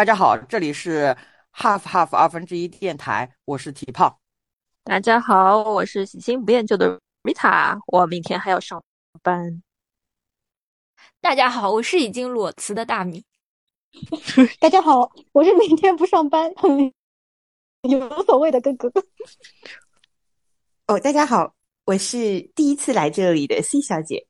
大家好，这里是 Half Half 二分之一电台，我是体胖。大家好，我是喜新不厌旧的 Rita，我明天还要上班。大家好，我是已经裸辞的大米。大家好，我是明天不上班，有所谓的哥哥。哦，大家好，我是第一次来这里的 C 小姐。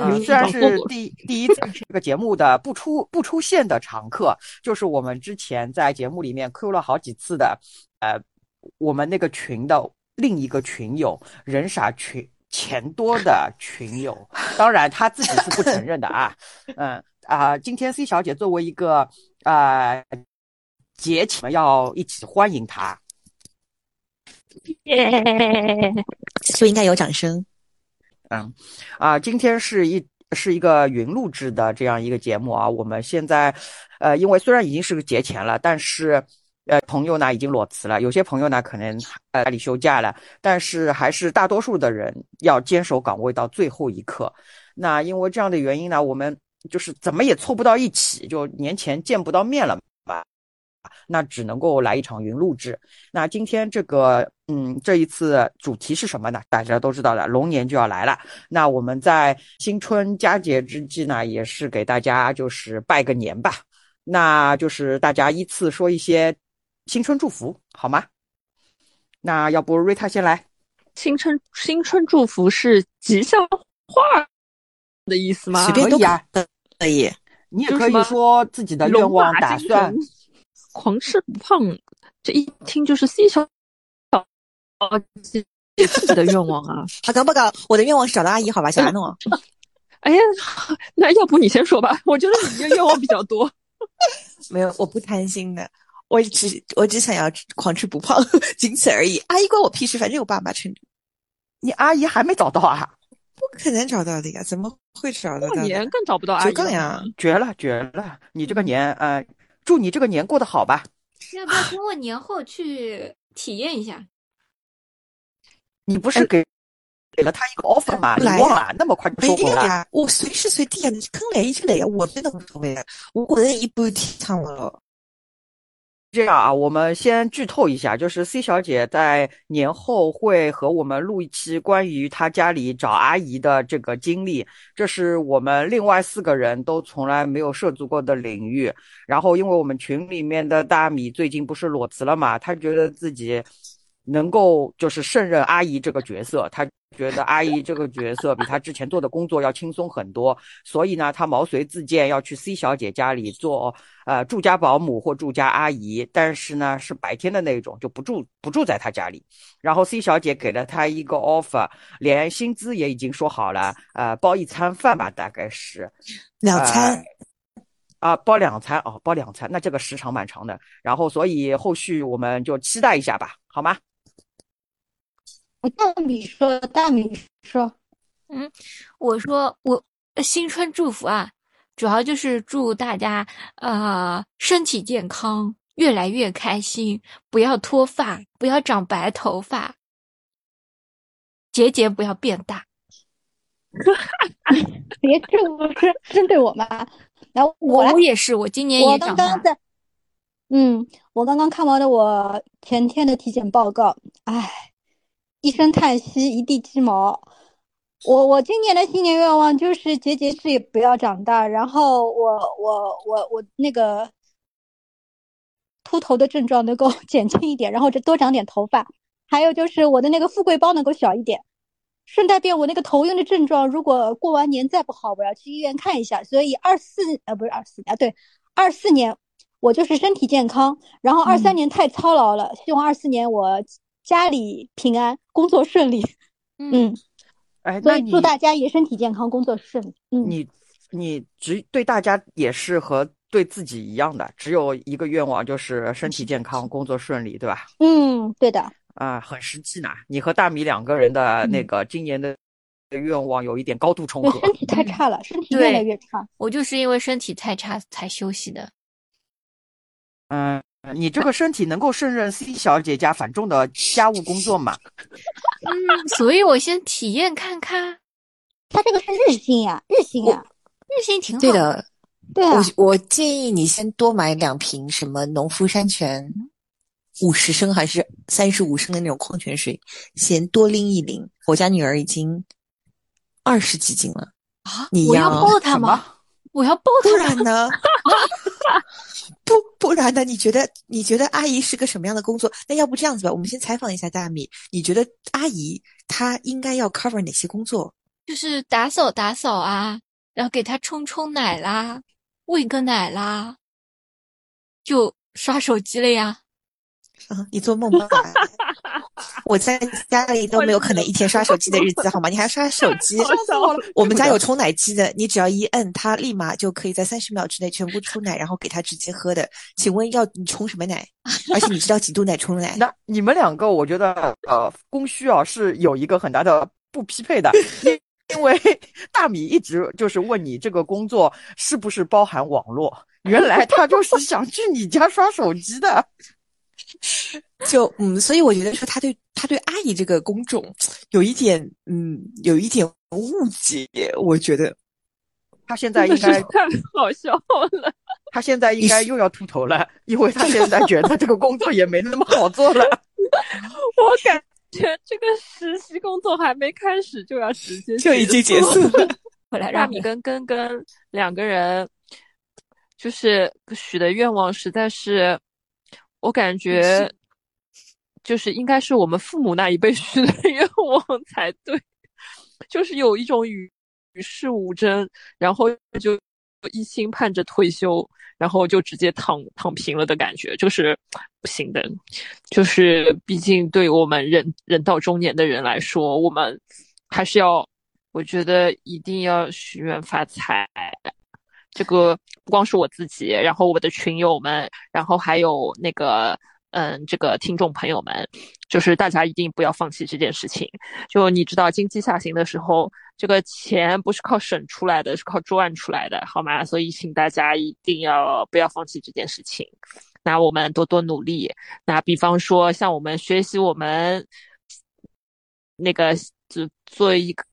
啊，虽然是第第一 次这个节目的不出不出现的常客，就是我们之前在节目里面 Q 了好几次的，呃，我们那个群的另一个群友人傻群钱多的群友，当然他自己是不承认的啊，嗯啊，今天 C 小姐作为一个啊节请要一起欢迎他，耶，就应该有掌声。嗯，啊，今天是一是一个云录制的这样一个节目啊。我们现在，呃，因为虽然已经是个节前了，但是，呃，朋友呢已经裸辞了，有些朋友呢可能呃家里休假了，但是还是大多数的人要坚守岗位到最后一刻。那因为这样的原因呢，我们就是怎么也凑不到一起，就年前见不到面了嘛。那只能够来一场云录制。那今天这个，嗯，这一次主题是什么呢？大家都知道的，龙年就要来了。那我们在新春佳节之际呢，也是给大家就是拜个年吧。那就是大家依次说一些新春祝福，好吗？那要不瑞塔先来？新春新春祝福是吉祥话的意思吗？随便都可以啊，可以。你也可以说自己的愿望打算。狂吃不胖，这一听就是 C 小小自己的愿望啊！好，搞不搞？我的愿望是找到阿姨，好吧，小阿诺。哎呀，那要不你先说吧？我觉得你的愿望比较多。没有，我不贪心的，我只我只想要狂吃不胖，仅此而已。阿姨关我屁事，反正有爸妈撑着。你阿姨还没找到啊？不可能找到的呀，怎么会找到？过年更找不到阿姨呀！绝了，绝了！你这个年，呃。祝你这个年过得好吧？要不要等我年后去体验一下？你不是给给了他一个 offer 吗？来呀，那么快就说了？我随时随地啊，你肯来就来呀，我真的无所谓。我个人一般提倡了。这样啊，我们先剧透一下，就是 C 小姐在年后会和我们录一期关于她家里找阿姨的这个经历，这是我们另外四个人都从来没有涉足过的领域。然后，因为我们群里面的大米最近不是裸辞了嘛，他觉得自己。能够就是胜任阿姨这个角色，他觉得阿姨这个角色比他之前做的工作要轻松很多，所以呢，他毛遂自荐要去 C 小姐家里做呃住家保姆或住家阿姨，但是呢是白天的那种，就不住不住在他家里。然后 C 小姐给了他一个 offer，连薪资也已经说好了，呃，包一餐饭吧，大概是 两餐啊，包两餐哦，包两餐，那这个时长蛮长的。然后所以后续我们就期待一下吧，好吗？大米说：“大米说，嗯，我说我新春祝福啊，主要就是祝大家呃身体健康，越来越开心，不要脱发，不要长白头发，节节不要变大。别这么是针对我吗？来，我我也是，我今年也长大。嗯，我刚刚看完了我前天的体检报告，唉。”一声叹息，一地鸡毛。我我今年的新年愿望就是结节事也不要长大，然后我我我我那个秃头的症状能够 减轻一点，然后就多长点头发。还有就是我的那个富贵包能够小一点。顺带便，我那个头晕的症状，如果过完年再不好，我要去医院看一下。所以二四呃不是二四啊，对，二四年我就是身体健康，然后二三年太操劳了，希望二四年我。家里平安，工作顺利。嗯，哎，所以祝大家也身体健康，工作顺利。嗯，你你只对大家也是和对自己一样的，只有一个愿望，就是身体健康，工作顺利，对吧？嗯，对的。啊，很实际呢。你和大米两个人的那个今年的愿望有一点高度重合。身体太差了，身体越来越差。我就是因为身体太差才休息的。嗯。你这个身体能够胜任 C 小姐家繁重的家务工作吗？嗯，所以我先体验看看。他这个是日薪呀，日薪呀，日薪挺好。对的，对啊，我我建议你先多买两瓶什么农夫山泉，五十升还是三十五升的那种矿泉水，先多拎一拎。我家女儿已经二十几斤了，啊！你要要抱她吗？我要抱不他吗？然呢？不不然呢？你觉得你觉得阿姨是个什么样的工作？那要不这样子吧，我们先采访一下大米，你觉得阿姨她应该要 cover 哪些工作？就是打扫打扫啊，然后给她冲冲奶啦，喂个奶啦，就刷手机了呀。啊，你做梦吧！我在家里都没有可能一天刷手机的日子，好吗？你还刷手机？我们家有冲奶机的，你只要一摁，它立马就可以在三十秒之内全部出奶，然后给它直接喝的。请问要你冲什么奶？而且你知道几度奶冲奶？那你们两个，我觉得呃，供需啊是有一个很大的不匹配的，因因为大米一直就是问你这个工作是不是包含网络，原来他就是想去你家刷手机的。就嗯，所以我觉得说他对他对阿姨这个工种有一点嗯，有一点误解。我觉得他现在应该太好笑了。他现在 应该又要秃头了，因为他现在觉得这个工作也没那么好做了。我感觉这个实习工作还没开始就要直接就已经结束了。大回来让米跟根根两个人，就是许的愿望实在是，我感觉就是应该是我们父母那一辈许的愿望才对，就是有一种与与世无争，然后就一心盼着退休，然后就直接躺躺平了的感觉，就是不行的。就是毕竟对我们人人到中年的人来说，我们还是要，我觉得一定要许愿发财。这个不光是我自己，然后我的群友们，然后还有那个嗯，这个听众朋友们，就是大家一定不要放弃这件事情。就你知道，经济下行的时候，这个钱不是靠省出来的，是靠赚出来的，好吗？所以请大家一定要不要放弃这件事情。那我们多多努力。那比方说，像我们学习我们那个就做一个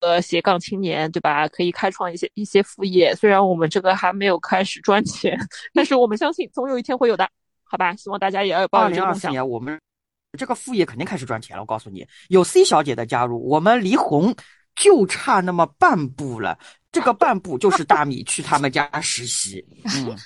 呃斜杠青年，对吧？可以开创一些一些副业。虽然我们这个还没有开始赚钱，但是我们相信总有一天会有的，好吧？希望大家也要抱二零二四有这个梦想。年我们这个副业肯定开始赚钱了。我告诉你，有 C 小姐的加入，我们离红就差那么半步了。这个半步就是大米去他们家实习。嗯，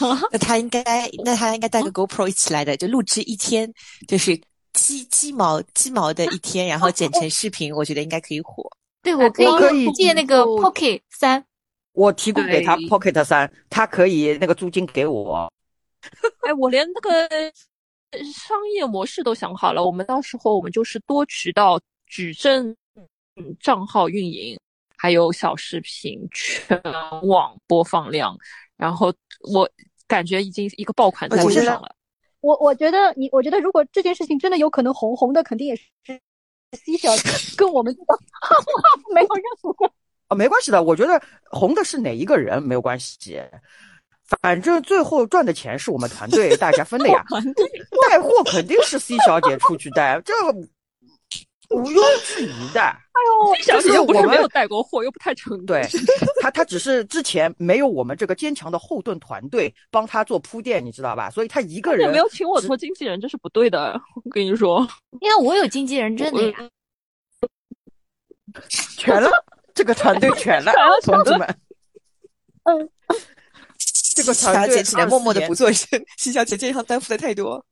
那他应该，那他应该带个 GoPro 一起来的，就录制一天，就是鸡鸡毛鸡毛的一天，然后剪成视频，我觉得应该可以火。对我可以可以借那个 Pocket 三，我提供给他 Pocket 三，他可以那个租金给我。哎，我连那个商业模式都想好了，我们到时候我们就是多渠道矩阵嗯账号运营，还有小视频全网播放量，然后我感觉已经一个爆款在路上了。我我觉得你，我觉得如果这件事情真的有可能红红的，肯定也是 C 小姐，跟我们这个没有任何关系。啊，没关系的，我觉得红的是哪一个人没有关系，反正最后赚的钱是我们团队大家分的呀。带货肯定是 C 小姐出去带，这个毋庸置疑的。小姐又不我们是没有带过货，又不太成 功。对 他，他只是之前没有我们这个坚强的后盾团队帮他做铺垫，你知道吧？所以他一个人没有请我做经纪人，这是不对的。我跟你说，因为我有经纪人证的呀。全了，这个团队全了，同志们。嗯，这个团队小姐只能默默的不做声，西小姐这一行担负的太多。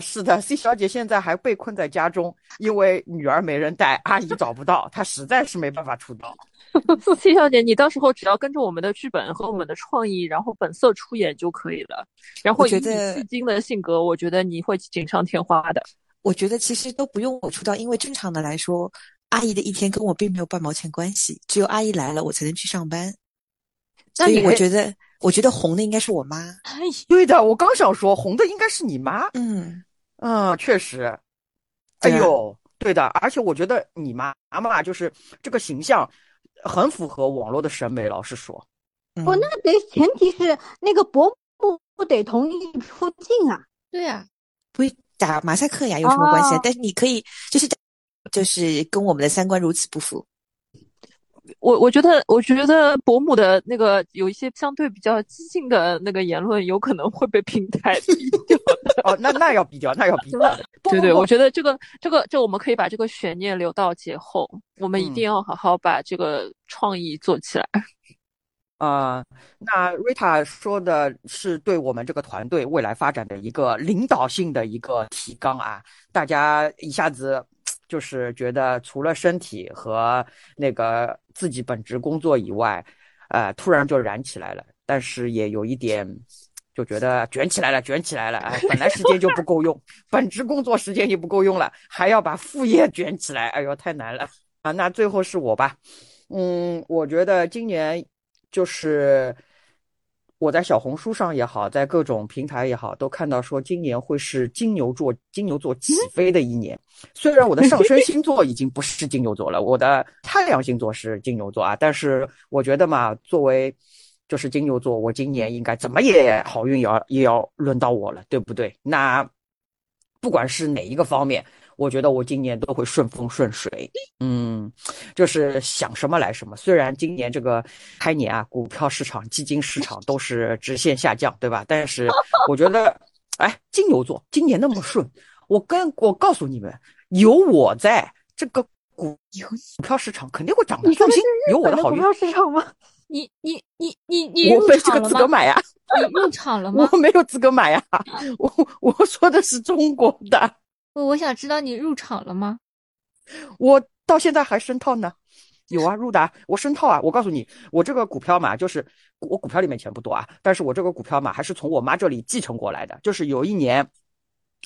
是的，C 小姐现在还被困在家中，因为女儿没人带，阿姨找不到，她实在是没办法出道。C 小姐，你到时候只要跟着我们的剧本和我们的创意，然后本色出演就可以了。然后以你我觉得戏精的性格，我觉得你会锦上添花的。我觉得其实都不用我出道，因为正常的来说，阿姨的一天跟我并没有半毛钱关系，只有阿姨来了，我才能去上班。所以我觉得，我觉得红的应该是我妈。哎，对的，我刚想说红的应该是你妈。嗯，嗯，确实。哎呦，对的，而且我觉得你妈妈就是这个形象很符合网络的审美。老实说，嗯哦，那得前提是那个伯母不得同意出镜啊。对啊，不会打马赛克呀，有什么关系啊？哦但是你可以就是就是跟我们的三观如此不符。我我觉得，我觉得伯母的那个有一些相对比较激进的那个言论，有可能会被平台 毙掉。哦，那那要毙掉，那要毙掉。对对，我觉得这个这个，就我们可以把这个悬念留到节后，我们一定要好好把这个创意做起来。啊，那瑞塔说的是对我们这个团队未来发展的一个领导性的一个提纲啊，大家一下子。就是觉得除了身体和那个自己本职工作以外，呃，突然就燃起来了。但是也有一点，就觉得卷起来了，卷起来了。哎，本来时间就不够用，本职工作时间也不够用了，还要把副业卷起来，哎呦，太难了啊！那最后是我吧，嗯，我觉得今年就是。我在小红书上也好，在各种平台也好，都看到说今年会是金牛座金牛座起飞的一年。虽然我的上升星座已经不是金牛座了，我的太阳星座是金牛座啊，但是我觉得嘛，作为就是金牛座，我今年应该怎么也好运也要也要轮到我了，对不对？那不管是哪一个方面。我觉得我今年都会顺风顺水，嗯，就是想什么来什么。虽然今年这个开年啊，股票市场、基金市场都是直线下降，对吧？但是我觉得，哎，金牛座今年那么顺，我跟我告诉你们，有我在这个股股票市场肯定会涨的，放心，有我的好运。股票市场吗？你你你你你我没这个资格买呀，你入场了吗？我没有资格买呀，我我说的是中国的。我想知道你入场了吗？我到现在还深套呢，有啊，入的，我深套啊。我告诉你，我这个股票嘛，就是我股票里面钱不多啊，但是我这个股票嘛，还是从我妈这里继承过来的。就是有一年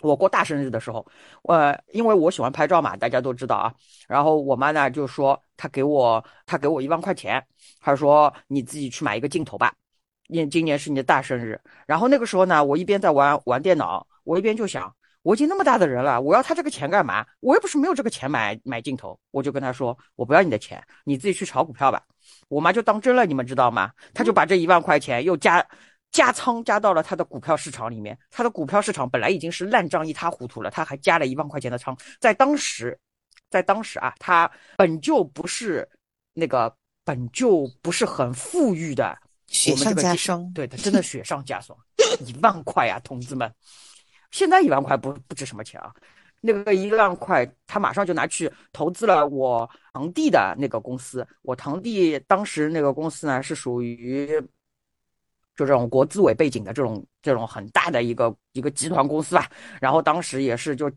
我过大生日的时候，呃，因为我喜欢拍照嘛，大家都知道啊。然后我妈呢就说，她给我她给我一万块钱，她说你自己去买一个镜头吧，因今年是你的大生日。然后那个时候呢，我一边在玩玩电脑，我一边就想。我已经那么大的人了，我要他这个钱干嘛？我又不是没有这个钱买买镜头，我就跟他说，我不要你的钱，你自己去炒股票吧。我妈就当真了，你们知道吗？他就把这一万块钱又加加仓加到了他的股票市场里面。他的股票市场本来已经是烂账一塌糊涂了，他还加了一万块钱的仓。在当时，在当时啊，他本就不是那个本就不是很富裕的，雪上加霜。对的，真的雪上加霜，一万块啊，同志们。现在一万块不不值什么钱啊，那个一万块他马上就拿去投资了我堂弟的那个公司。我堂弟当时那个公司呢是属于就这种国资委背景的这种这种很大的一个一个集团公司吧。然后当时也是就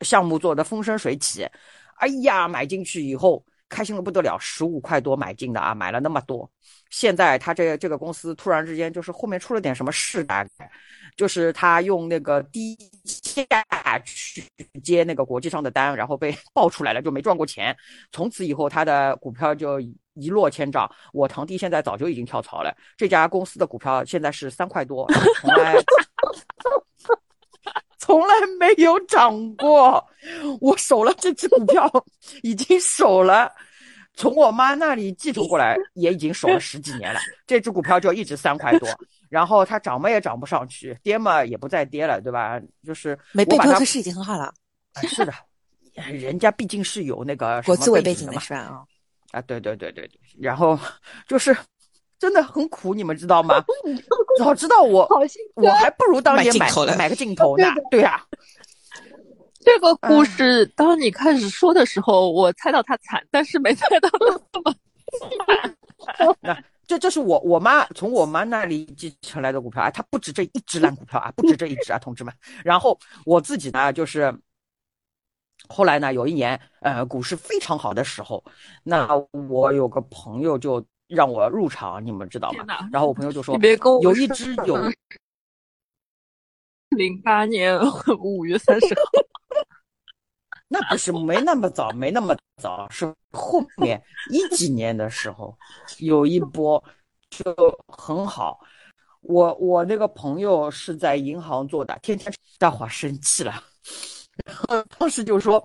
项目做的风生水起，哎呀买进去以后开心的不得了，十五块多买进的啊，买了那么多。现在他这这个公司突然之间就是后面出了点什么事大概。就是他用那个低价去接那个国际上的单，然后被爆出来了，就没赚过钱。从此以后，他的股票就一落千丈。我堂弟现在早就已经跳槽了，这家公司的股票现在是三块多，从来 从来没有涨过。我守了这只股票，已经守了。从我妈那里继承过来，也已经守了十几年了。这只股票就一直三块多，然后它涨嘛也涨不上去，跌嘛也不再跌了，对吧？就是没被偷是已经很好了。是的，人家毕竟是有那个国资委背景的是吧？啊，啊，对对对对对。然后就是真的很苦，你们知道吗？早知道我我还不如当年买买个镜头呢。对呀。这个故事，当你开始说的时候，我猜到他惨，但是没猜到那么那这这是我我妈从我妈那里继承来的股票啊，它不止这一只烂股票啊，不止这一只啊，同志们。然后我自己呢，就是后来呢，有一年呃股市非常好的时候，那我有个朋友就让我入场，你们知道吗？然后我朋友就说，有一只有零八年五月三十号。那不是没那么早，没那么早，是后面一几年的时候，有一波就很好。我我那个朋友是在银行做的，天天大伙生气了，然 后当时就说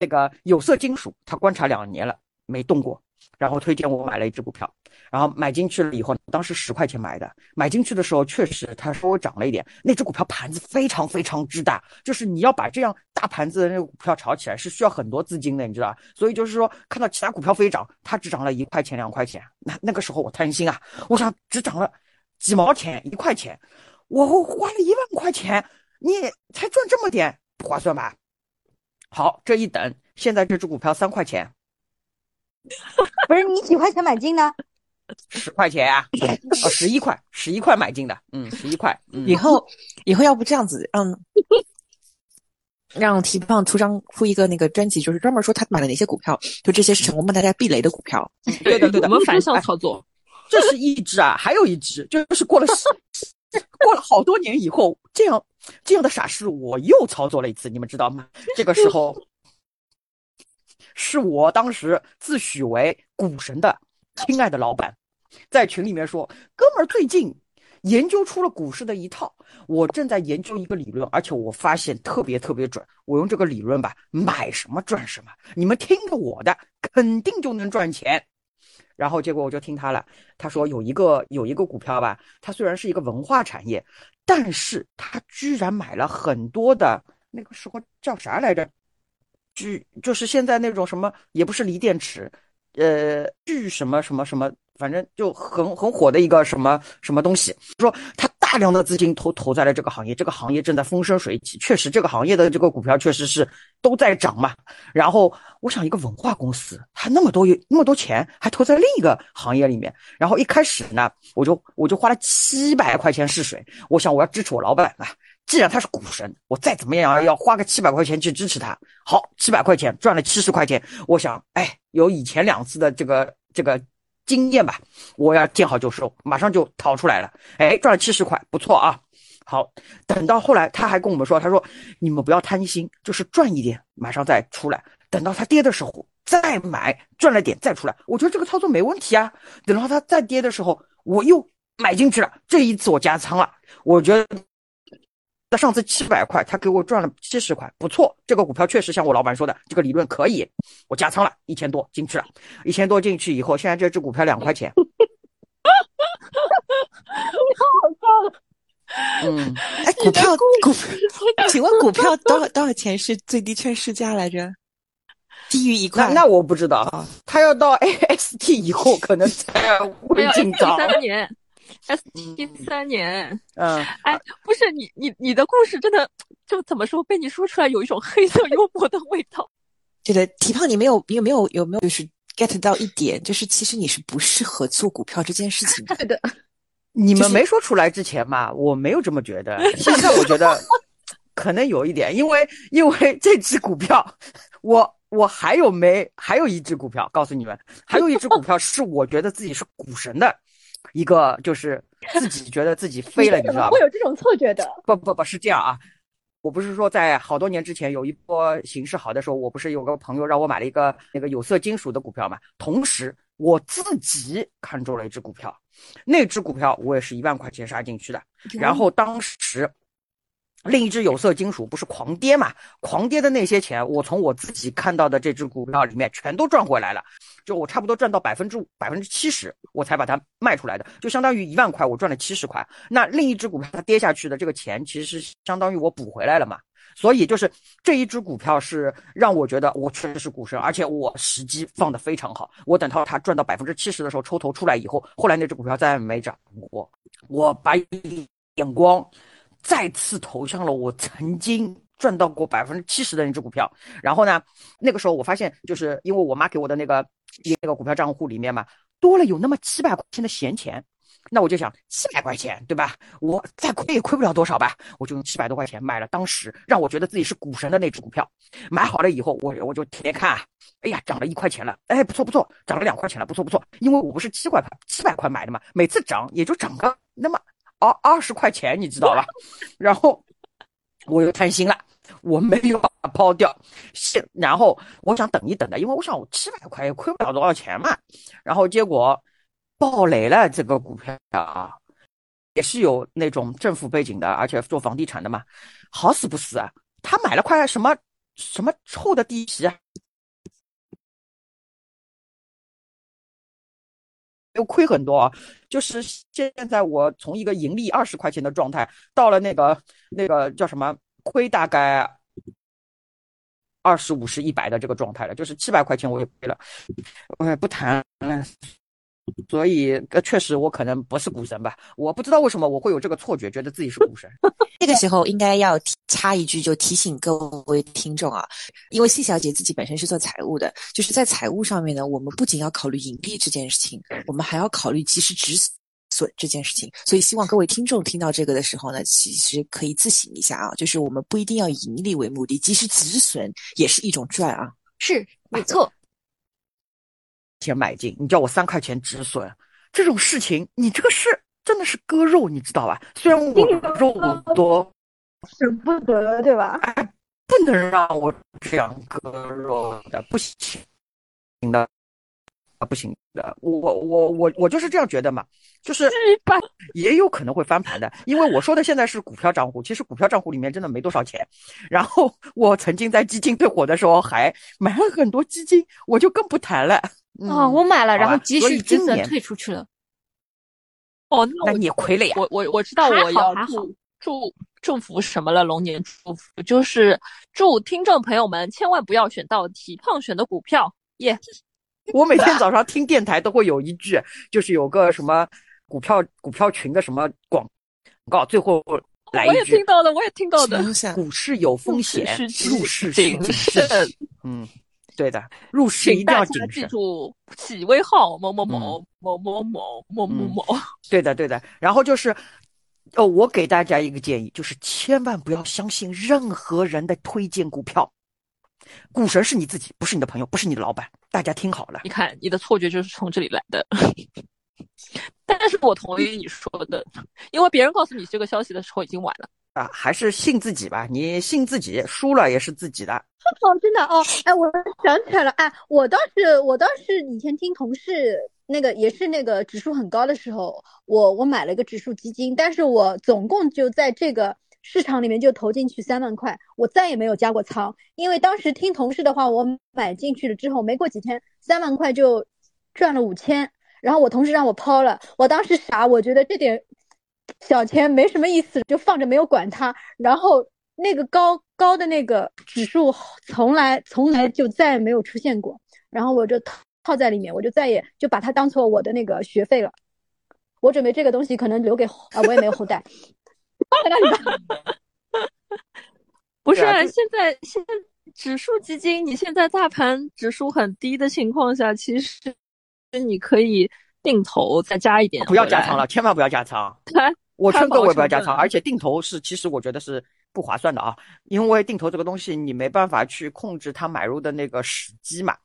那个有色金属，他观察两年了没动过，然后推荐我买了一只股票，然后买进去了以后，当时十块钱买的，买进去的时候确实它稍微涨了一点。那只股票盘子非常非常之大，就是你要把这样大盘子的那个股票炒起来是需要很多资金的，你知道吧？所以就是说，看到其他股票飞涨，它只涨了一块钱两块钱，那那个时候我贪心啊，我想只涨了几毛钱一块钱，我花了一万块钱，你才赚这么点，不划算吧？好，这一等，现在这只股票三块钱。不是你几块钱买进的？十块钱啊，哦，十一块，十一块买进的，嗯，十一块。嗯以后以后要不这样子，让让提胖出张出一个那个专辑，就是专门说他买了哪些股票，就这些是成功帮大家避雷的股票。对的对的，我们反向操作。这是一只啊，还有一只，就是过了十过了好多年以后，这样这样的傻事我又操作了一次，你们知道吗？这个时候是我当时自诩为股神的亲爱的老板，在群里面说：“哥们儿，最近研究出了股市的一套，我正在研究一个理论，而且我发现特别特别准。我用这个理论吧，买什么赚什么，你们听着我的，肯定就能赚钱。”然后结果我就听他了，他说有一个有一个股票吧，它虽然是一个文化产业，但是他居然买了很多的那个时候叫啥来着？就就是现在那种什么也不是锂电池，呃，聚什么什么什么，反正就很很火的一个什么什么东西。说他大量的资金投投在了这个行业，这个行业正在风生水起，确实这个行业的这个股票确实是都在涨嘛。然后我想一个文化公司，他那么多那么多钱，还投在另一个行业里面。然后一开始呢，我就我就花了七百块钱试水，我想我要支持我老板啊。既然他是股神，我再怎么样要花个七百块钱去支持他。好，七百块钱赚了七十块钱，我想，哎，有以前两次的这个这个经验吧，我要见好就收，马上就逃出来了。哎，赚了七十块，不错啊。好，等到后来他还跟我们说，他说你们不要贪心，就是赚一点，马上再出来。等到他跌的时候再买，赚了点再出来。我觉得这个操作没问题啊。等到他再跌的时候，我又买进去了。这一次我加仓了，我觉得。那上次七百块，他给我赚了七十块，不错。这个股票确实像我老板说的，这个理论可以。我加仓了一千多进去了，一千多进去以后，现在这只股票两块钱。好笑了。嗯，哎，股票股，请问股票多少多少钱是最低券市价来着？低于一块？那那我不知道啊。他要到 AST 以后，可能才会进账。三年，S T 三年。嗯，哎，不是你你你的故事真的就怎么说？被你说出来有一种黑色幽默的味道。对的提胖，你没有你有没有有没有就是 get 到一点，就是其实你是不适合做股票这件事情的。对的。你们没说出来之前嘛，我没有这么觉得。现在我觉得可能有一点，因为因为这只股票，我我还有没还有一只股票，告诉你们，还有一只股票是我觉得自己是股神的一个，就是自己觉得自己飞了，你知道吗？会有这种错觉的？不不不是这样啊，我不是说在好多年之前有一波形势好的时候，我不是有个朋友让我买了一个那个有色金属的股票嘛，同时我自己看中了一只股票。那只股票我也是一万块钱杀进去的，然后当时另一只有色金属不是狂跌嘛？狂跌的那些钱，我从我自己看到的这只股票里面全都赚回来了，就我差不多赚到百分之五、百分之七十，我才把它卖出来的，就相当于一万块我赚了七十块。那另一只股票它跌下去的这个钱，其实是相当于我补回来了嘛？所以就是这一只股票是让我觉得我确实是股神，而且我时机放的非常好。我等到它赚到百分之七十的时候抽头出来以后，后来那只股票再也没涨过。我把眼光再次投向了我曾经赚到过百分之七十的那只股票。然后呢，那个时候我发现，就是因为我妈给我的那个那个股票账户里面嘛，多了有那么七百块钱的闲钱。那我就想七百块钱，对吧？我再亏也亏不了多少吧，我就用七百多块钱买了当时让我觉得自己是股神的那只股票。买好了以后，我我就天天看，哎呀，涨了一块钱了，哎，不错不错，涨了两块钱了，不错不错。因为我不是七块七百块买的嘛，每次涨也就涨个那么二二十块钱，你知道吧？然后我又贪心了，我没有把它抛掉，现然后我想等一等的，因为我想我七百块也亏不了多少钱嘛。然后结果。暴雷了，这个股票啊，也是有那种政府背景的，而且做房地产的嘛，好死不死啊，他买了块什么什么臭的地皮啊。都亏很多啊。就是现在我从一个盈利二十块钱的状态，到了那个那个叫什么亏大概二十五十一百的这个状态了，就是七百块钱我也亏了，我也不谈了。所以，呃，确实我可能不是股神吧，我不知道为什么我会有这个错觉，觉得自己是股神。这个时候应该要插一句，就提醒各位听众啊，因为谢小姐自己本身是做财务的，就是在财务上面呢，我们不仅要考虑盈利这件事情，我们还要考虑及时止损这件事情。所以，希望各位听众听到这个的时候呢，其实可以自省一下啊，就是我们不一定要以盈利为目的，及时止损也是一种赚啊。是，没错。钱买进，你叫我三块钱止损，这种事情，你这个是真的是割肉，你知道吧？虽然我肉多，舍不得，对吧？哎，不能让我这样割肉的，不行的，啊，不行的，我我我我就是这样觉得嘛，就是也有可能会翻盘的，因为我说的现在是股票账户，其实股票账户里面真的没多少钱。然后我曾经在基金最火的时候还买了很多基金，我就更不谈了。哦，我买了，然后及时止损退出去了。哦，那你也亏了呀！我我我知道我要祝祝祝福什么了，龙年祝福就是祝听众朋友们千万不要选到体胖选的股票耶！我每天早上听电台都会有一句，就是有个什么股票股票群的什么广告，最后来一句。我也听到了，我也听到的。股市有风险，入市谨慎。嗯。对的，入市一定要谨记住企微号某某某某某某某某某。对的，对的。然后就是，哦，我给大家一个建议，就是千万不要相信任何人的推荐股票。股神是你自己，不是你的朋友，不是你的老板。大家听好了。你看，你的错觉就是从这里来的。但是我同意你说的，因为别人告诉你这个消息的时候已经晚了。啊，还是信自己吧。你信自己，输了也是自己的。哦，真的哦。哎，我想起来了。哎，我倒是，我倒是以前听同事那个，也是那个指数很高的时候，我我买了一个指数基金，但是我总共就在这个市场里面就投进去三万块，我再也没有加过仓。因为当时听同事的话，我买进去了之后，没过几天，三万块就赚了五千。然后我同事让我抛了，我当时傻，我觉得这点。小钱没什么意思，就放着没有管它。然后那个高高的那个指数，从来从来就再也没有出现过。然后我就套套在里面，我就再也就把它当做我的那个学费了。我准备这个东西可能留给啊，我也没有后代。不是，现在现在指数基金，你现在大盘指数很低的情况下，其实你可以。定投再加一点，不要加仓了，千万不要加仓。我劝各位不要加仓，而且定投是其实我觉得是不划算的啊，因为定投这个东西你没办法去控制它买入的那个时机嘛。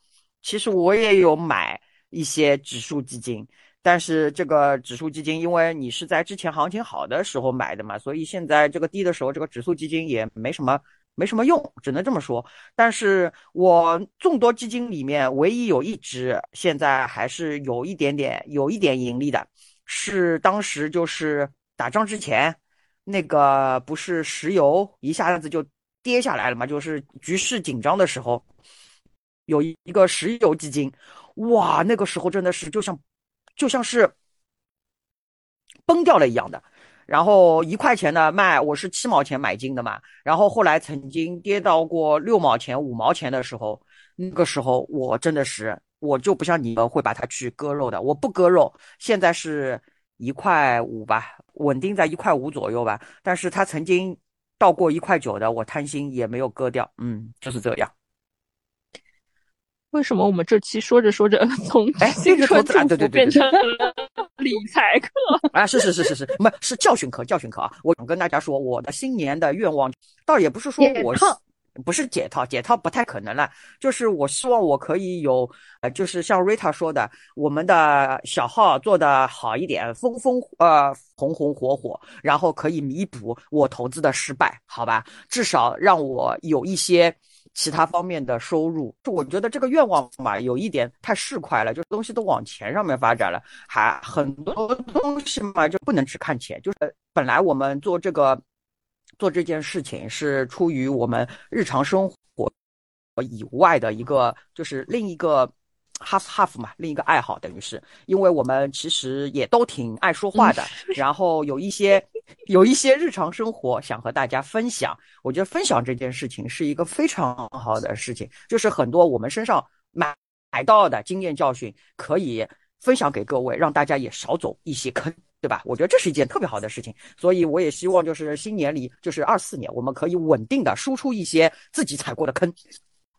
其实我也有买一些指数基金，但是这个指数基金因为你是在之前行情好的时候买的嘛，所以现在这个低的时候，这个指数基金也没什么。没什么用，只能这么说。但是我众多基金里面，唯一有一只现在还是有一点点、有一点盈利的，是当时就是打仗之前，那个不是石油一下子就跌下来了嘛？就是局势紧张的时候，有一一个石油基金，哇，那个时候真的是就像就像是崩掉了一样的。然后一块钱的卖，我是七毛钱买进的嘛。然后后来曾经跌到过六毛钱、五毛钱的时候，那个时候我真的是，我就不像你们会把它去割肉的，我不割肉。现在是一块五吧，稳定在一块五左右吧。但是它曾经到过一块九的，我贪心也没有割掉。嗯，就是这样。为什么我们这期说着说着从 新春祝福变成了理财课？啊，是是是是是，不是教训课，教训课啊！我想跟大家说，我的新年的愿望倒也不是说我不是解套，解套不太可能了。就是我希望我可以有，呃，就是像 Rita 说的，我们的小号做的好一点，风风呃红红火火，然后可以弥补我投资的失败，好吧？至少让我有一些。其他方面的收入，就我觉得这个愿望嘛，有一点太市侩了，就是东西都往钱上面发展了，还很多东西嘛就不能只看钱。就是本来我们做这个做这件事情是出于我们日常生活以外的一个，就是另一个 half half 嘛，另一个爱好等于是，因为我们其实也都挺爱说话的，然后有一些有一些日常生活想和大家分享。我觉得分享这件事情是一个非常好的事情，就是很多我们身上买买到的经验教训可以分享给各位，让大家也少走一些坑，对吧？我觉得这是一件特别好的事情，所以我也希望就是新年里，就是二四年，我们可以稳定的输出一些自己踩过的坑。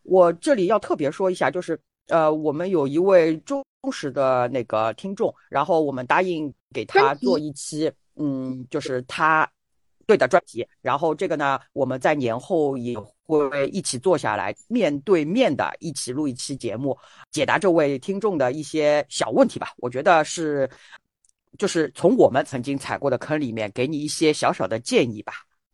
我这里要特别说一下，就是呃，我们有一位忠实的那个听众，然后我们答应给他做一期，嗯，就是他对的专题。然后这个呢，我们在年后也会一起坐下来，面对面的一起录一期节目，解答这位听众的一些小问题吧。我觉得是，就是从我们曾经踩过的坑里面，给你一些小小的建议吧。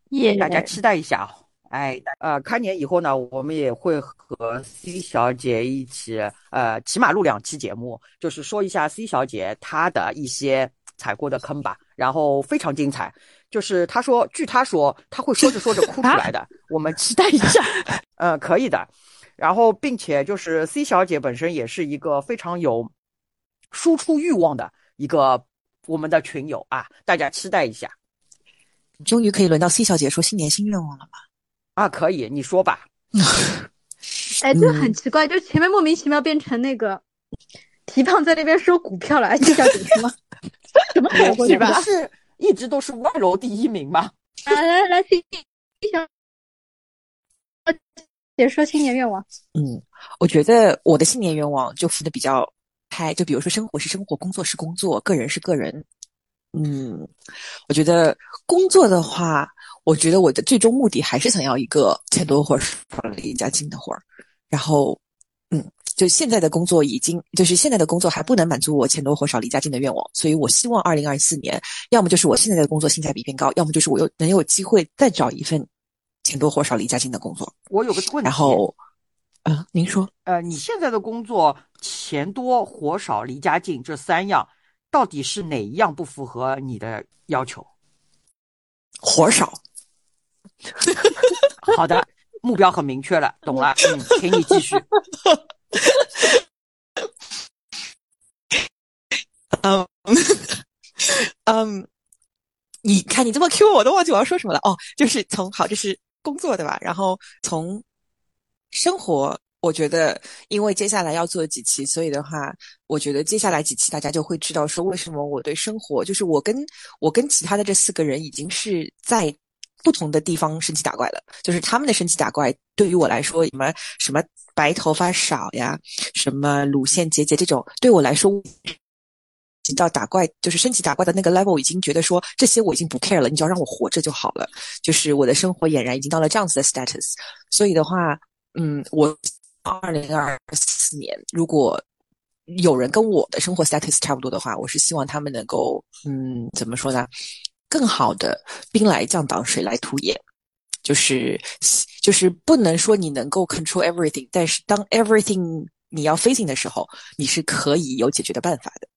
耶大家期待一下哦。哎，呃，开年以后呢，我们也会和 C 小姐一起，呃，起码录两期节目，就是说一下 C 小姐她的一些踩过的坑吧，然后非常精彩。就是他说，据他说，他会说着说着哭出来的，我们期待一下。呃，可以的。然后，并且就是 C 小姐本身也是一个非常有输出欲望的一个我们的群友啊，大家期待一下。终于可以轮到 C 小姐说新年新愿望了吗？啊，可以，你说吧。哎，这很奇怪，就前面莫名其妙变成那个提胖在那边说股票了，哎，这叫什么？怎么改过去不是一直都是外楼第一名吗？啊，来来，C 小姐说新年愿望。嗯，我觉得我的新年愿望就分的比较开，就比如说生活是生活，工作是工作，个人是个人。嗯，我觉得工作的话，我觉得我的最终目的还是想要一个钱多活少、离家近的活儿。然后，嗯，就现在的工作已经，就是现在的工作还不能满足我钱多活少、离家近的愿望，所以我希望二零二四年，要么就是我现在的工作性价比变高，要么就是我又能有机会再找一份钱多活少、离家近的工作。我有个问题，然后，啊，您说，呃，你现在的工作钱多活少、离家近这三样。到底是哪一样不符合你的要求？活少。好的，目标很明确了，懂了。嗯，请你继续。嗯 嗯，你看你这么 Q 我都忘记我要说什么了。哦，就是从好，这是工作对吧？然后从生活。我觉得，因为接下来要做几期，所以的话，我觉得接下来几期大家就会知道说，为什么我对生活，就是我跟我跟其他的这四个人已经是在不同的地方升级打怪了。就是他们的升级打怪，对于我来说，什么什么白头发少呀，什么乳腺结节这种，对我来说，到打怪就是升级打怪的那个 level，已经觉得说这些我已经不 care 了，你只要让我活着就好了。就是我的生活俨然已经到了这样子的 status，所以的话，嗯，我。二零二四年，如果有人跟我的生活 status 差不多的话，我是希望他们能够，嗯，怎么说呢？更好的兵来将挡，水来土掩，就是就是不能说你能够 control everything，但是当 everything 你要 facing 的时候，你是可以有解决的办法的。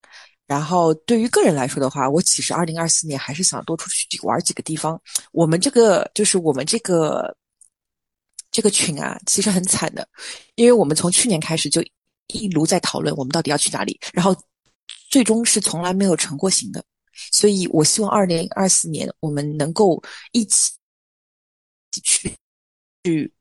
然后对于个人来说的话，我其实二零二四年还是想多出去玩几个地方。我们这个就是我们这个。这个群啊，其实很惨的，因为我们从去年开始就一路在讨论我们到底要去哪里，然后最终是从来没有成过型的。所以我希望二零二四年我们能够一起去去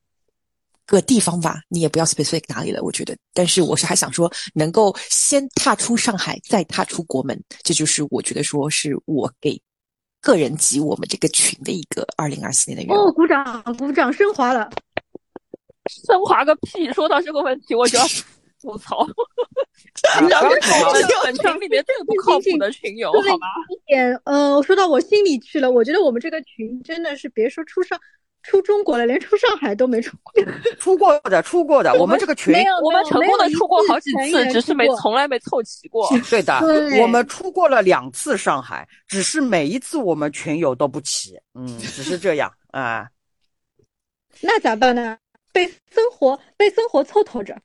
个地方吧。你也不要 specific 哪里了，我觉得。但是我是还想说，能够先踏出上海，再踏出国门，这就是我觉得说是我给个人及我们这个群的一个二零二四年的愿望。哦，鼓掌，鼓掌，升华了。升华个屁！说到这个问题，我就要 吐槽。你知道这是我们本群里面最不靠谱的群友，好吗？一点，呃，说到我心里去了。我觉得我们这个群真的是，别说出上出中国了，连出上海都没出过。出过的，出过的。我们这个群，我们成功的出过好几次，只是没从来没凑齐过。对的，我们出过了两次上海，只是每一次我们群友都不齐。嗯，只是这样啊。那咋办呢？被生活被生活蹉跎着，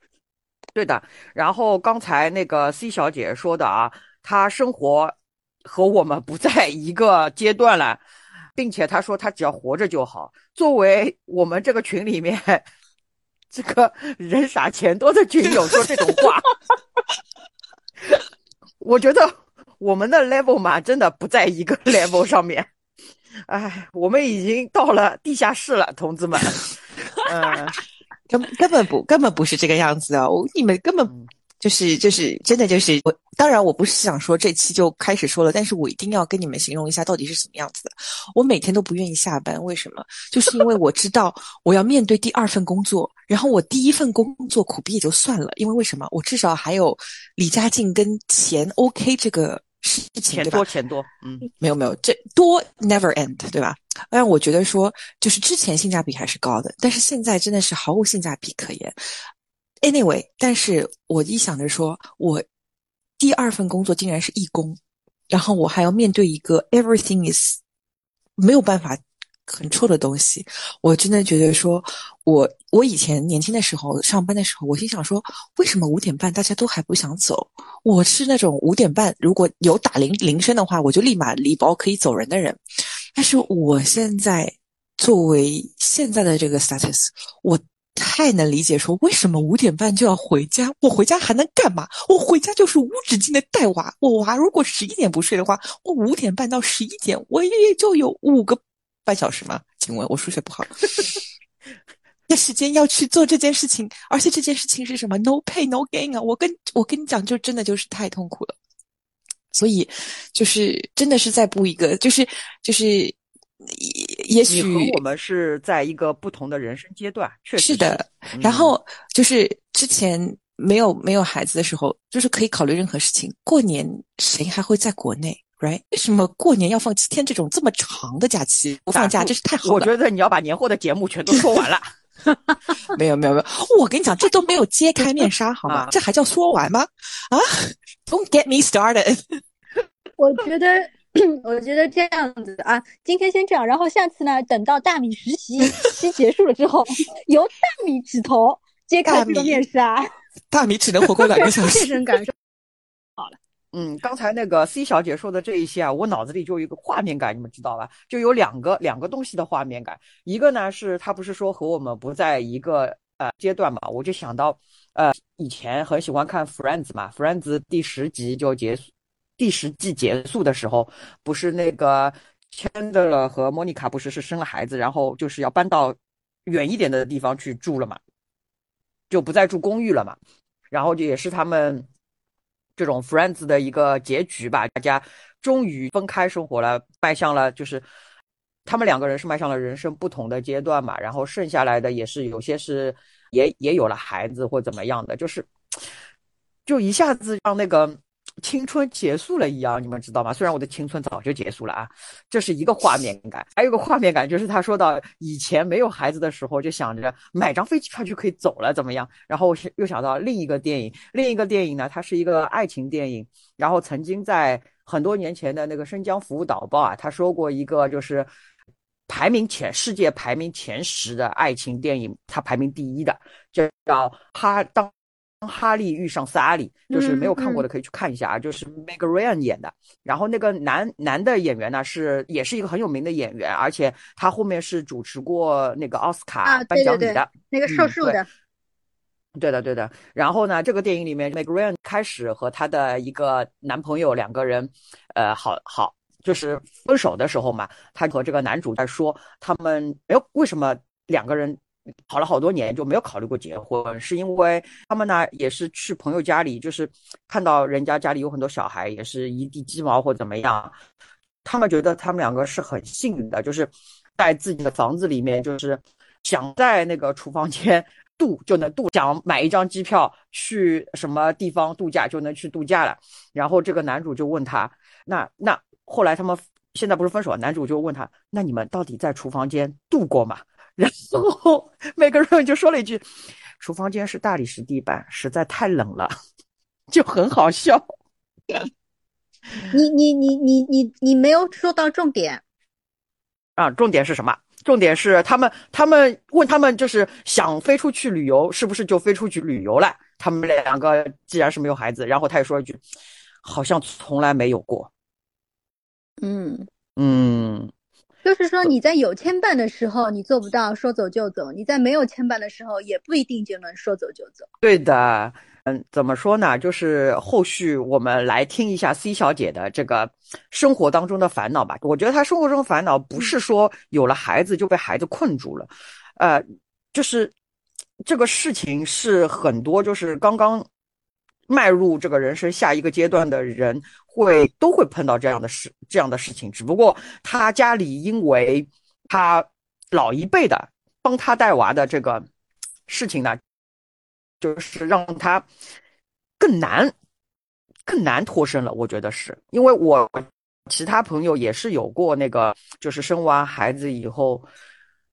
对的。然后刚才那个 C 小姐说的啊，她生活和我们不在一个阶段了，并且她说她只要活着就好。作为我们这个群里面这个人傻钱多的群友说这种话，我觉得我们的 level 嘛，真的不在一个 level 上面。哎，我们已经到了地下室了，同志们。嗯，根根本不根本不是这个样子啊！我你们根本就是就是真的就是我。当然，我不是想说这期就开始说了，但是我一定要跟你们形容一下到底是什么样子的。我每天都不愿意下班，为什么？就是因为我知道我要面对第二份工作，然后我第一份工作苦逼也就算了，因为为什么？我至少还有离家近跟钱 OK 这个。事情钱多钱多，嗯，没有没有，这多 never end，对吧？但我觉得说，就是之前性价比还是高的，但是现在真的是毫无性价比可言。Anyway，但是我一想着说，我第二份工作竟然是义工，然后我还要面对一个 everything is 没有办法。很臭的东西，我真的觉得说，我我以前年轻的时候上班的时候，我心想说，为什么五点半大家都还不想走？我是那种五点半如果有打铃铃声的话，我就立马离包可以走人的人。但是我现在作为现在的这个 status，我太能理解说，为什么五点半就要回家？我回家还能干嘛？我回家就是无止境的带娃。我娃如果十一点不睡的话，我五点半到十一点，我也就有五个。半小时吗？请问我数学不好。那时间要去做这件事情，而且这件事情是什么？No pay no gain 啊！我跟我跟你讲，就真的就是太痛苦了。所以，就是真的是在布一个，就是就是也许我们是在一个不同的人生阶段，确实是的。然后就是之前没有没有孩子的时候，就是可以考虑任何事情。过年谁还会在国内？Right？为什么过年要放七天这种这么长的假期不放假？真是太好了！我觉得你要把年货的节目全都说完了。没有没有没有，我跟你讲，这都没有揭开面纱，好吗？这还叫说完吗？啊？Don't get me started。我觉得，我觉得这样子啊，今天先这样，然后下次呢，等到大米实习 期结束了之后，由大米指头揭开这个面纱。大米只能活过两个小时。切身感受。嗯，刚才那个 C 小姐说的这一些啊，我脑子里就有一个画面感，你们知道吧？就有两个两个东西的画面感。一个呢是她不是说和我们不在一个呃阶段嘛，我就想到呃以前很喜欢看 Friends 嘛，Friends 第十集就结束，第十季结束的时候，不是那个 Chandler 和 Monica 不是是生了孩子，然后就是要搬到远一点的地方去住了嘛，就不再住公寓了嘛，然后就也是他们。这种 friends 的一个结局吧，大家终于分开生活了，迈向了就是他们两个人是迈向了人生不同的阶段嘛，然后剩下来的也是有些是也也有了孩子或怎么样的，就是就一下子让那个。青春结束了一样，你们知道吗？虽然我的青春早就结束了啊，这是一个画面感。还有个画面感，就是他说到以前没有孩子的时候，就想着买张飞机票就可以走了，怎么样？然后又想到另一个电影，另一个电影呢，它是一个爱情电影。然后曾经在很多年前的那个《生姜服务导报》啊，他说过一个就是排名前世界排名前十的爱情电影，它排名第一的就叫哈当。哈利遇上萨利，就是没有看过的可以去看一下啊，就是 Meg Ryan 演的。然后那个男男的演员呢是也是一个很有名的演员，而且他后面是主持过那个奥斯卡颁奖礼的，那个瘦瘦的。对的对的。然后呢，这个电影里面 Meg Ryan 开始和她的一个男朋友两个人，呃，好好就是分手的时候嘛，她和这个男主在说他们哎为什么两个人。跑了好多年就没有考虑过结婚，是因为他们呢也是去朋友家里，就是看到人家家里有很多小孩，也是一地鸡毛或者怎么样，他们觉得他们两个是很幸运的，就是在自己的房子里面，就是想在那个厨房间 度就能度，想买一张机票去什么地方度假就能去度假了。然后这个男主就问他，那那后来他们现在不是分手了，男主就问他，那你们到底在厨房间度过吗？然后每个人就说了一句：“厨房间是大理石地板，实在太冷了。”就很好笑。你你你你你你没有说到重点啊！重点是什么？重点是他们他们问他们就是想飞出去旅游，是不是就飞出去旅游了？他们两个既然是没有孩子，然后他也说一句：“好像从来没有过。”嗯嗯。就是说，你在有牵绊的时候，你做不到说走就走；你在没有牵绊的时候，也不一定就能说走就走。对的，嗯，怎么说呢？就是后续我们来听一下 C 小姐的这个生活当中的烦恼吧。我觉得她生活中的烦恼不是说有了孩子就被孩子困住了，呃，就是这个事情是很多就是刚刚迈入这个人生下一个阶段的人会都会碰到这样的事这样的事情，只不过他家里因为他老一辈的帮他带娃的这个事情呢。就是让他更难、更难脱身了。我觉得是因为我其他朋友也是有过那个，就是生完孩子以后，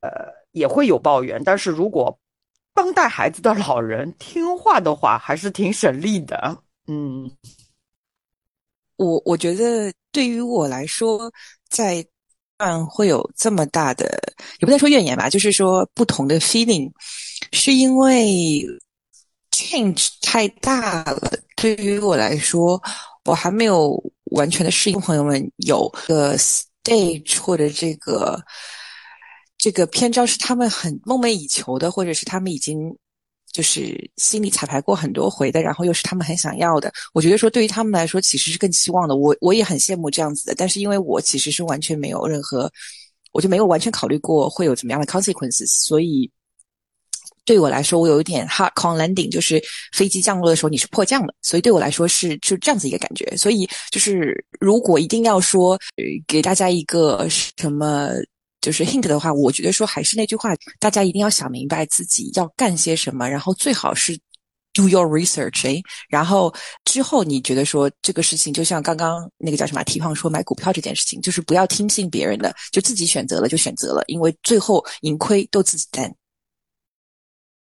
呃，也会有抱怨。但是如果帮带孩子的老人听话的话，还是挺省力的。嗯，我我觉得对于我来说，在嗯会有这么大的，也不能说怨言吧，就是说不同的 feeling，是因为。change 太大了，对于我来说，我还没有完全的适应。朋友们有个 stage 或者这个这个篇章是他们很梦寐以求的，或者是他们已经就是心里彩排过很多回的，然后又是他们很想要的。我觉得说对于他们来说其实是更期望的。我我也很羡慕这样子的，但是因为我其实是完全没有任何，我就没有完全考虑过会有怎么样的 consequences，所以。对我来说，我有一点 hard con landing，就是飞机降落的时候你是迫降的，所以对我来说是就这样子一个感觉。所以就是如果一定要说给大家一个什么就是 hint 的话，我觉得说还是那句话，大家一定要想明白自己要干些什么，然后最好是 do your research，哎，然后之后你觉得说这个事情就像刚刚那个叫什么提胖说买股票这件事情，就是不要听信别人的，就自己选择了就选择了，因为最后盈亏都自己担。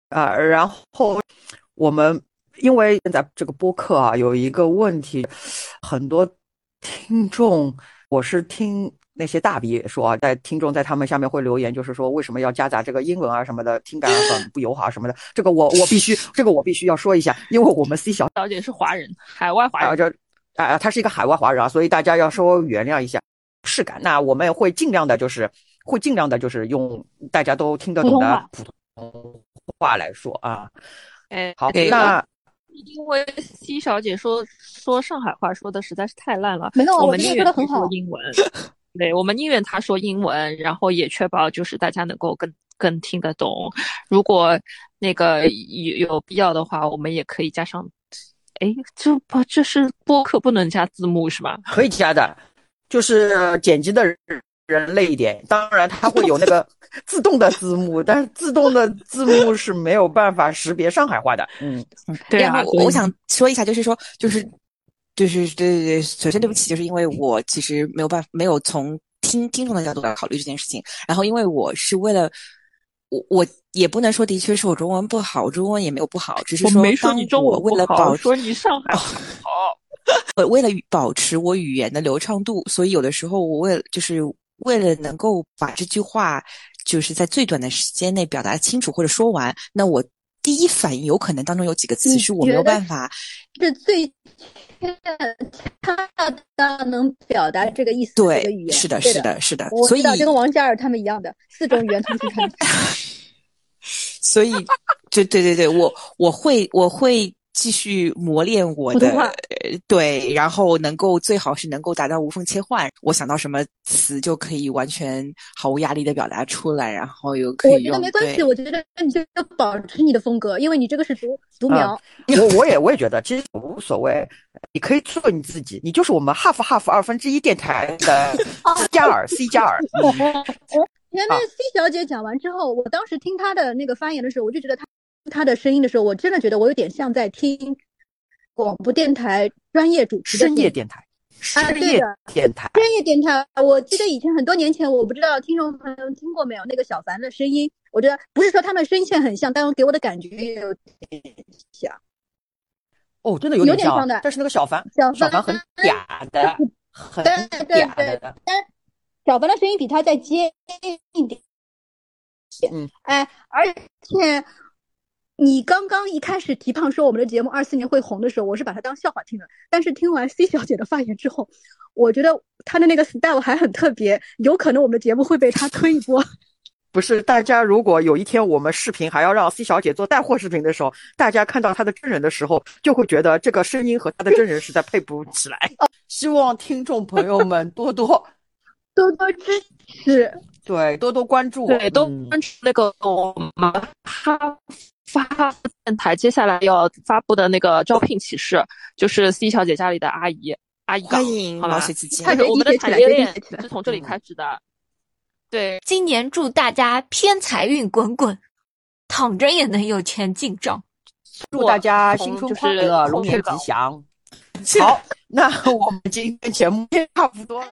啊，然后我们因为现在这个播客啊，有一个问题，很多听众，我是听那些大 V 说啊，在听众在他们下面会留言，就是说为什么要夹杂这个英文啊什么的，听感很不友好什么的。这个我我必须，这个我必须要说一下，因为我们 C 小小姐是华人，海外华人，就啊，她是一个海外华人啊，所以大家要稍微原谅一下是感。那我们会尽量的，就是会尽量的，就是用大家都听得懂的普通。话来说啊，哎，好，那因为 C 小姐说说上海话说的实在是太烂了，没有，我们宁愿说英文，对，我们宁愿他说英文，然后也确保就是大家能够更更听得懂。如果那个有有必要的话，我们也可以加上，哎，这不这是播客不能加字幕是吧？可以加的，就是剪辑的人。人累一点，当然它会有那个 自动的字幕，但是自动的字幕是没有办法识别上海话的。嗯，对啊。我想说一下，就是说，就是，就是对对对，首先对不起，就是因为我其实没有办法，没有从听听众的角度来考虑这件事情。然后，因为我是为了，我我也不能说的确是我中文不好，中文也没有不好，只是说没说你中文为了保说你上海好，我为了保持我语言的流畅度，所以有的时候我为了就是。为了能够把这句话就是在最短的时间内表达清楚或者说完，那我第一反应有可能当中有几个词是我没有办法，是最恰当能表达这个意思的语言。是的，是的，是的。我知道，就跟王嘉尔他们一样的四种语言同时开。所以，对对对对，我我会我会。继续磨练我的对，然后能够最好是能够达到无缝切换。我想到什么词就可以完全毫无压力的表达出来，然后又可以我觉得没关系，我觉得你就保持你的风格，因为你这个是独独苗。我我也我也觉得其实无所谓，你可以做你自己，你就是我们 half half 二分之一电台的加尔 C 加尔。前面 C 小姐讲完之后，我当时听她的那个发言的时候，我就觉得她。他的声音的时候，我真的觉得我有点像在听广播电台专业主持的深夜电台深夜，电台深夜电台。我记得以前很多年前，我不知道听众朋友听过没有那个小凡的声音。我觉得不是说他们声线很像，但给我的感觉有点像。哦，真的有点像的。但是那个小凡，小凡很嗲的，很嗲的。但小凡的声音比他再尖一点。嗯，哎，而且。你刚刚一开始提胖说我们的节目二四年会红的时候，我是把它当笑话听的。但是听完 C 小姐的发言之后，我觉得她的那个 style 还很特别，有可能我们的节目会被她推一波。不是，大家如果有一天我们视频还要让 C 小姐做带货视频的时候，大家看到她的真人的时候，就会觉得这个声音和她的真人实在配不起来。希望听众朋友们多多 多多支持，对，多多关注，对，都嗯关注那个我们哈发电台接下来要发布的那个招聘启事，就是 C 小姐家里的阿姨阿姨岗欢迎好吧毛水基金就。是我们的产业链是从这里开始的。对，今年祝大家偏财运滚滚，躺着也能有钱进账。祝大家新春快乐，龙年吉祥。好，那我们今天节目差不多了。